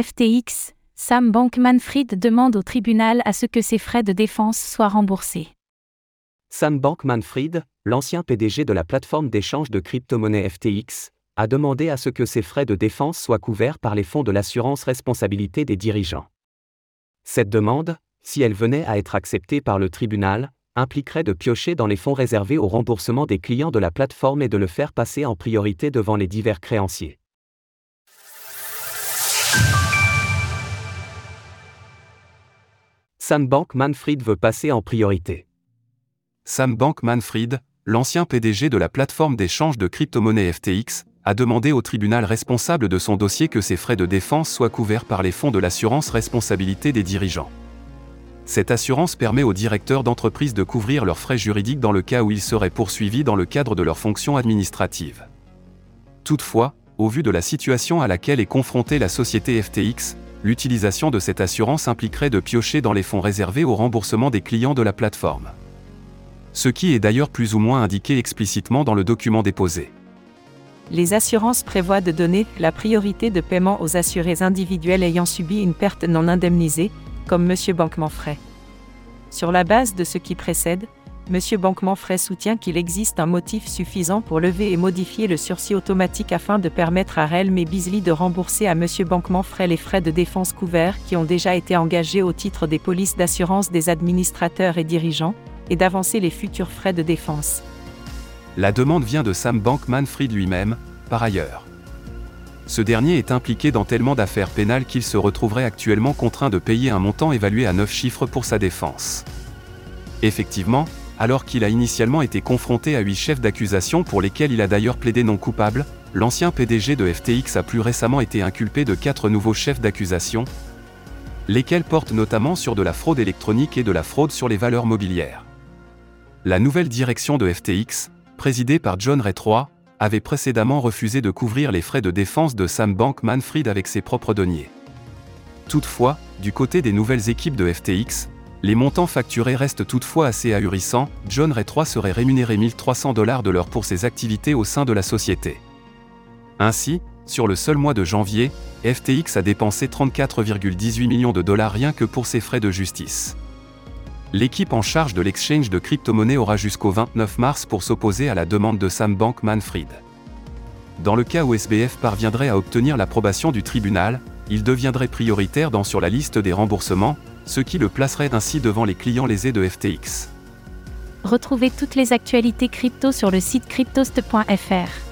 FTX, Sam Bankman-Fried demande au tribunal à ce que ses frais de défense soient remboursés. Sam Bankman-Fried, l'ancien PDG de la plateforme d'échange de crypto-monnaies FTX, a demandé à ce que ses frais de défense soient couverts par les fonds de l'assurance responsabilité des dirigeants. Cette demande, si elle venait à être acceptée par le tribunal, impliquerait de piocher dans les fonds réservés au remboursement des clients de la plateforme et de le faire passer en priorité devant les divers créanciers. Sam Bankman-Fried veut passer en priorité. Sam Bankman-Fried, l'ancien PDG de la plateforme d'échange de crypto-monnaies FTX, a demandé au tribunal responsable de son dossier que ses frais de défense soient couverts par les fonds de l'assurance responsabilité des dirigeants. Cette assurance permet aux directeurs d'entreprise de couvrir leurs frais juridiques dans le cas où ils seraient poursuivis dans le cadre de leurs fonctions administratives. Toutefois, au vu de la situation à laquelle est confrontée la société FTX, l'utilisation de cette assurance impliquerait de piocher dans les fonds réservés au remboursement des clients de la plateforme. Ce qui est d'ailleurs plus ou moins indiqué explicitement dans le document déposé les assurances prévoient de donner la priorité de paiement aux assurés individuels ayant subi une perte non indemnisée, comme M. Banquemanfray. Sur la base de ce qui précède, M. Banquemanfray soutient qu'il existe un motif suffisant pour lever et modifier le sursis automatique afin de permettre à Relm et Beasley de rembourser à M. Banquemanfray les frais de défense couverts qui ont déjà été engagés au titre des polices d'assurance des administrateurs et dirigeants, et d'avancer les futurs frais de défense. La demande vient de Sam Bankman-Fried lui-même, par ailleurs. Ce dernier est impliqué dans tellement d'affaires pénales qu'il se retrouverait actuellement contraint de payer un montant évalué à 9 chiffres pour sa défense. Effectivement, alors qu'il a initialement été confronté à 8 chefs d'accusation pour lesquels il a d'ailleurs plaidé non coupable, l'ancien PDG de FTX a plus récemment été inculpé de 4 nouveaux chefs d'accusation, lesquels portent notamment sur de la fraude électronique et de la fraude sur les valeurs mobilières. La nouvelle direction de FTX, présidé par John Ray III, avait précédemment refusé de couvrir les frais de défense de Sam Bankman-Fried avec ses propres deniers. Toutefois, du côté des nouvelles équipes de FTX, les montants facturés restent toutefois assez ahurissants, John Ray III serait rémunéré 1300 dollars de l'heure pour ses activités au sein de la société. Ainsi, sur le seul mois de janvier, FTX a dépensé 34,18 millions de dollars rien que pour ses frais de justice. L'équipe en charge de l'exchange de crypto-monnaies aura jusqu'au 29 mars pour s'opposer à la demande de Sam Bankman-Fried. Dans le cas où SBF parviendrait à obtenir l'approbation du tribunal, il deviendrait prioritaire dans sur la liste des remboursements, ce qui le placerait ainsi devant les clients lésés de FTX. Retrouvez toutes les actualités crypto sur le site cryptost.fr.